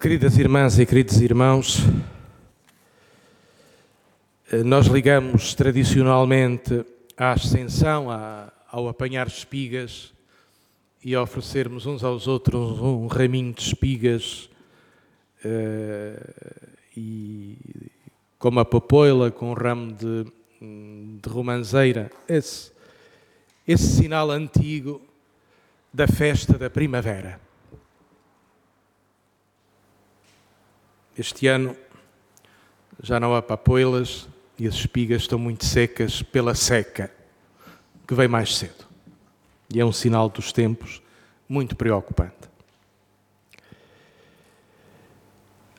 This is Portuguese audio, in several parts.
Queridas irmãs e queridos irmãos, eh, nós ligamos tradicionalmente à ascensão, ao apanhar espigas e a oferecermos uns aos outros um raminho de espigas eh, e como a papoila com um ramo de, de romanzeira, esse, esse sinal antigo da festa da primavera. Este ano já não há papoilas e as espigas estão muito secas pela seca, que vem mais cedo. E é um sinal dos tempos muito preocupante.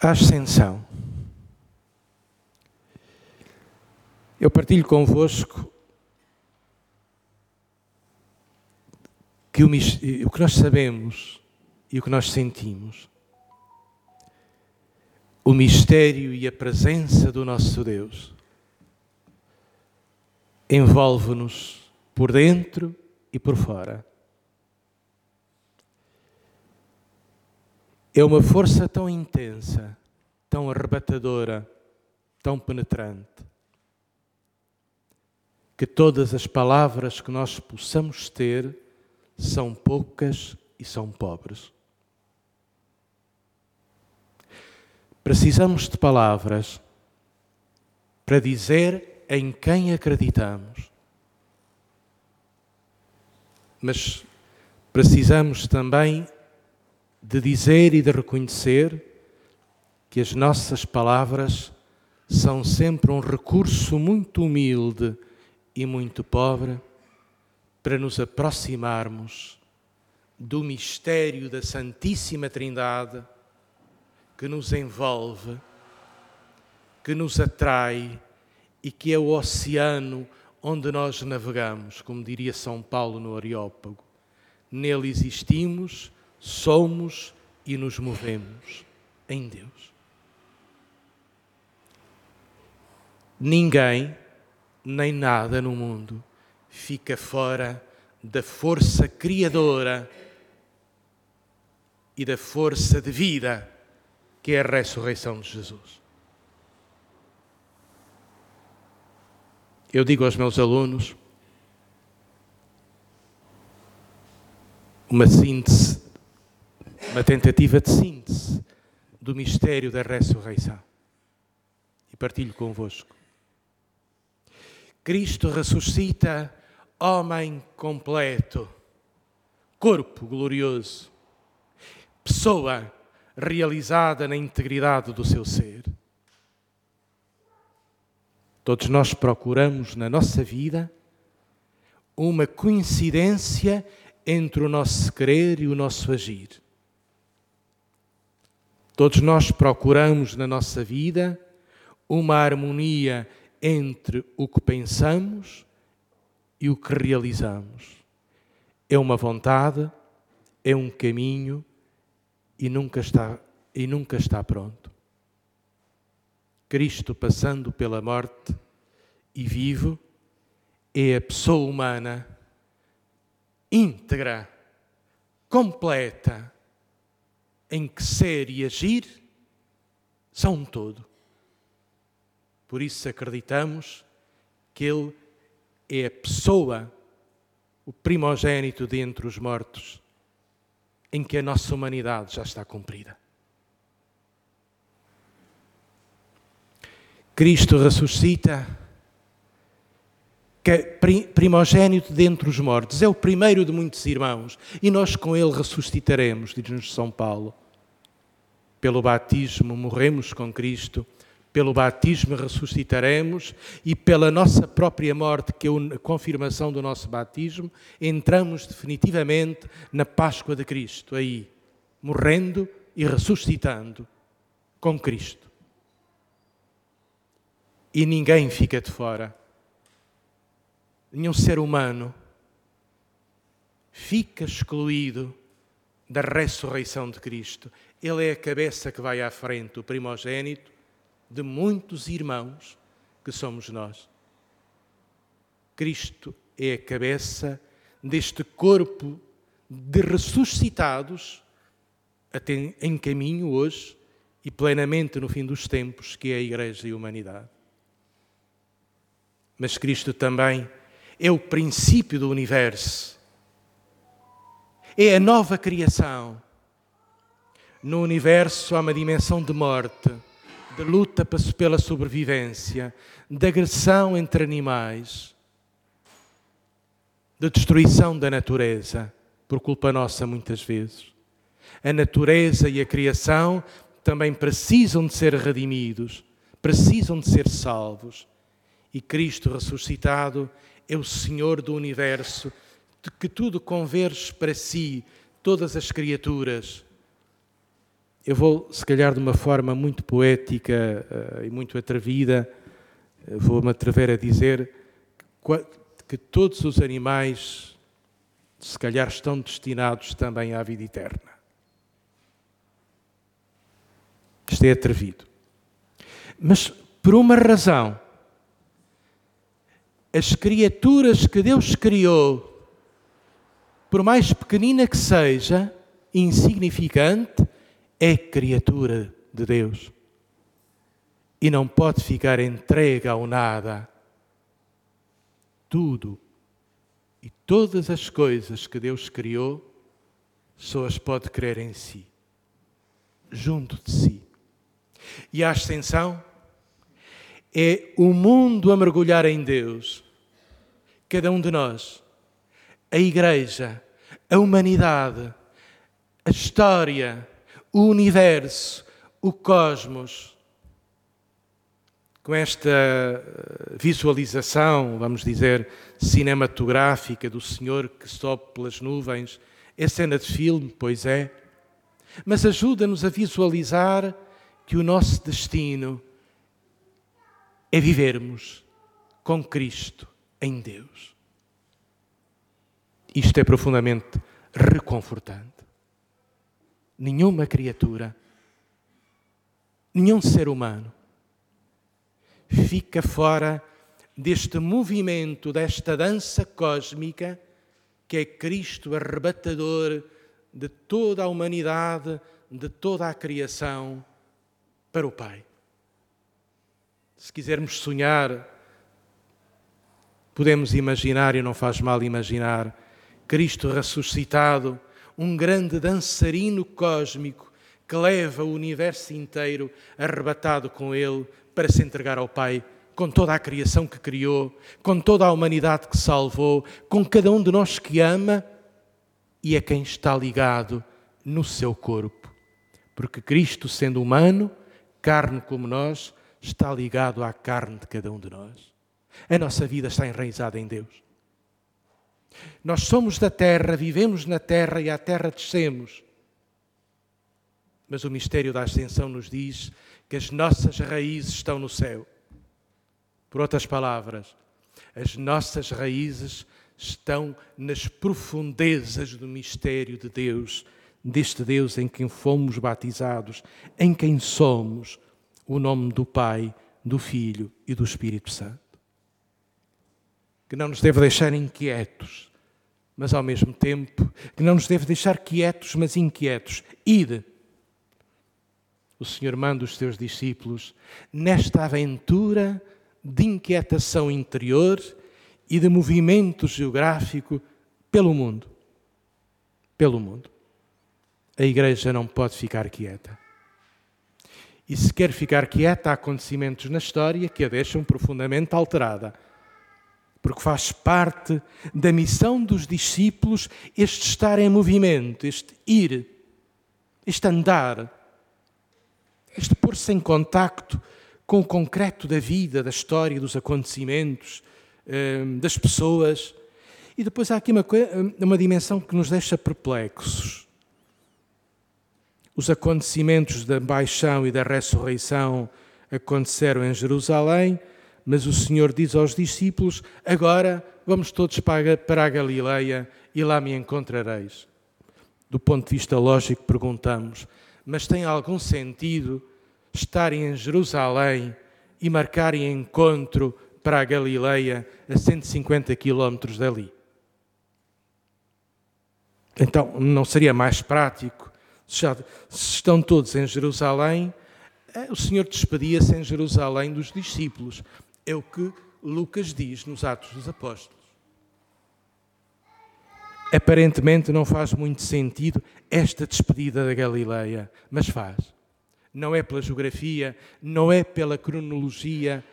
A ascensão. Eu partilho convosco que o, o que nós sabemos e o que nós sentimos o mistério e a presença do nosso Deus envolve-nos por dentro e por fora. É uma força tão intensa, tão arrebatadora, tão penetrante, que todas as palavras que nós possamos ter são poucas e são pobres. Precisamos de palavras para dizer em quem acreditamos. Mas precisamos também de dizer e de reconhecer que as nossas palavras são sempre um recurso muito humilde e muito pobre para nos aproximarmos do mistério da Santíssima Trindade que nos envolve, que nos atrai e que é o oceano onde nós navegamos, como diria São Paulo no Areópago. Nele existimos, somos e nos movemos em Deus. Ninguém, nem nada no mundo, fica fora da força criadora e da força de vida que é a ressurreição de Jesus. Eu digo aos meus alunos uma síntese, uma tentativa de síntese do mistério da ressurreição. E partilho convosco. Cristo ressuscita homem completo, corpo glorioso, pessoa realizada na integridade do seu ser. Todos nós procuramos na nossa vida uma coincidência entre o nosso querer e o nosso agir. Todos nós procuramos na nossa vida uma harmonia entre o que pensamos e o que realizamos. É uma vontade, é um caminho, e nunca está, e nunca está pronto. Cristo passando pela morte e vivo é a pessoa humana íntegra, completa, em que ser e agir são um todo. Por isso acreditamos que Ele é a pessoa, o primogênito dentre os mortos em que a nossa humanidade já está cumprida. Cristo ressuscita, que primogênito dentre os mortos, é o primeiro de muitos irmãos, e nós com ele ressuscitaremos, diz-nos São Paulo. Pelo batismo morremos com Cristo pelo batismo ressuscitaremos e pela nossa própria morte, que é a confirmação do nosso batismo, entramos definitivamente na Páscoa de Cristo, aí, morrendo e ressuscitando com Cristo. E ninguém fica de fora. Nenhum ser humano fica excluído da ressurreição de Cristo. Ele é a cabeça que vai à frente, o primogênito, de muitos irmãos que somos nós. Cristo é a cabeça deste corpo de ressuscitados em caminho hoje e plenamente no fim dos tempos, que é a Igreja e a humanidade. Mas Cristo também é o princípio do universo, é a nova criação. No universo há uma dimensão de morte, de luta pela sobrevivência, de agressão entre animais, de destruição da natureza, por culpa nossa muitas vezes. A natureza e a criação também precisam de ser redimidos, precisam de ser salvos. E Cristo ressuscitado é o Senhor do universo, de que tudo converge para si, todas as criaturas. Eu vou, se calhar, de uma forma muito poética uh, e muito atrevida, uh, vou-me atrever a dizer que todos os animais, se calhar, estão destinados também à vida eterna. Isto é atrevido. Mas por uma razão, as criaturas que Deus criou, por mais pequenina que seja, insignificante, é criatura de Deus. E não pode ficar entregue ao nada. Tudo e todas as coisas que Deus criou, só as pode crer em si, junto de si. E a ascensão é o mundo a mergulhar em Deus. Cada um de nós, a Igreja, a humanidade, a história, o universo, o cosmos. Com esta eh, visualização, vamos dizer, cinematográfica do Senhor que sobe pelas nuvens, é cena de filme, pois é, mas ajuda-nos a visualizar que o nosso destino é vivermos com Cristo em Deus. Isto é profundamente reconfortante. Nenhuma criatura, nenhum ser humano fica fora deste movimento, desta dança cósmica que é Cristo arrebatador de toda a humanidade, de toda a criação para o Pai. Se quisermos sonhar, podemos imaginar, e não faz mal imaginar, Cristo ressuscitado, um grande dançarino cósmico que leva o universo inteiro arrebatado com ele para se entregar ao Pai, com toda a criação que criou, com toda a humanidade que salvou, com cada um de nós que ama e a quem está ligado no seu corpo. Porque Cristo, sendo humano, carne como nós, está ligado à carne de cada um de nós. A nossa vida está enraizada em Deus. Nós somos da terra, vivemos na terra e à terra descemos. Mas o mistério da ascensão nos diz que as nossas raízes estão no céu. Por outras palavras, as nossas raízes estão nas profundezas do mistério de Deus deste Deus em quem fomos batizados, em quem somos, o nome do Pai, do Filho e do Espírito Santo. Que não nos deve deixar inquietos, mas ao mesmo tempo, que não nos deve deixar quietos, mas inquietos. Ide. O Senhor manda os seus discípulos nesta aventura de inquietação interior e de movimento geográfico pelo mundo. Pelo mundo a igreja não pode ficar quieta. E se quer ficar quieta, há acontecimentos na história que a deixam profundamente alterada. Porque faz parte da missão dos discípulos este estar em movimento, este ir, este andar, este pôr-se em contacto com o concreto da vida, da história, dos acontecimentos, eh, das pessoas. E depois há aqui uma, uma dimensão que nos deixa perplexos os acontecimentos da paixão e da ressurreição aconteceram em Jerusalém, mas o Senhor diz aos discípulos: Agora vamos todos para a Galileia e lá me encontrareis. Do ponto de vista lógico, perguntamos: mas tem algum sentido estarem em Jerusalém e marcarem encontro para a Galileia a 150 quilómetros dali? Então, não seria mais prático já, se estão todos em Jerusalém, O Senhor despedia-se em Jerusalém dos discípulos. É o que Lucas diz nos Atos dos Apóstolos. Aparentemente não faz muito sentido esta despedida da Galileia, mas faz. Não é pela geografia, não é pela cronologia,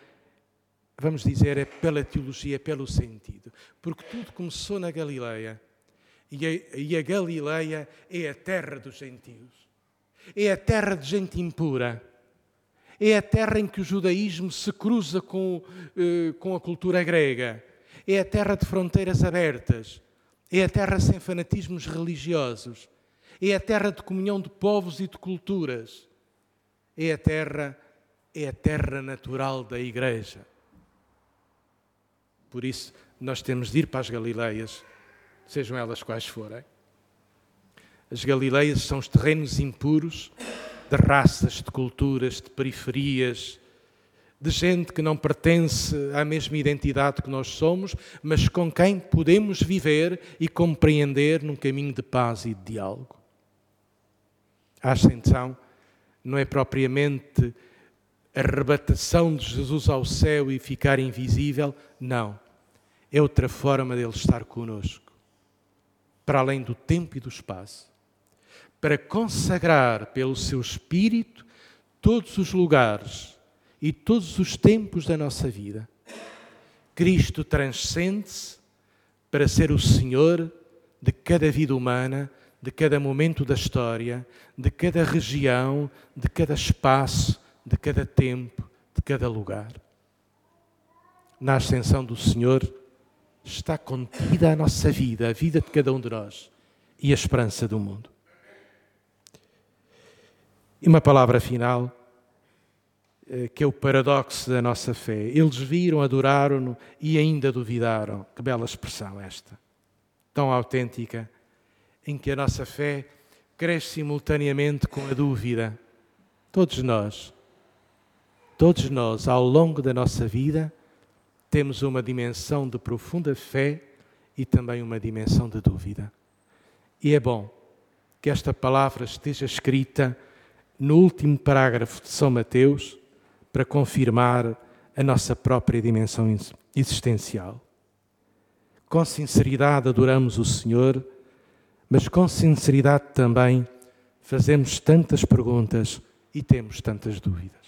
vamos dizer, é pela teologia, é pelo sentido. Porque tudo começou na Galileia. E a, e a Galileia é a terra dos gentios. É a terra de gente impura. É a terra em que o judaísmo se cruza com, eh, com a cultura grega. É a terra de fronteiras abertas é a terra sem fanatismos religiosos. É a terra de comunhão de povos e de culturas. É a terra, é a terra natural da igreja. Por isso, nós temos de ir para as Galileias, sejam elas quais forem. As Galileias são os terrenos impuros de raças, de culturas, de periferias, de gente que não pertence à mesma identidade que nós somos, mas com quem podemos viver e compreender num caminho de paz e de diálogo. A ascensão não é propriamente a arrebatação de Jesus ao céu e ficar invisível, não. É outra forma dele estar conosco, para além do tempo e do espaço, para consagrar pelo seu Espírito todos os lugares e todos os tempos da nossa vida. Cristo transcende-se para ser o Senhor de cada vida humana, de cada momento da história, de cada região, de cada espaço, de cada tempo, de cada lugar. Na ascensão do Senhor está contida a nossa vida, a vida de cada um de nós e a esperança do mundo. E uma palavra final eh, que é o paradoxo da nossa fé. Eles viram, adoraram-no e ainda duvidaram. Que bela expressão esta, tão autêntica, em que a nossa fé cresce simultaneamente com a dúvida. Todos nós, todos nós, ao longo da nossa vida, temos uma dimensão de profunda fé e também uma dimensão de dúvida. E é bom que esta palavra esteja escrita no último parágrafo de São Mateus para confirmar a nossa própria dimensão existencial. Com sinceridade adoramos o Senhor, mas com sinceridade também fazemos tantas perguntas e temos tantas dúvidas.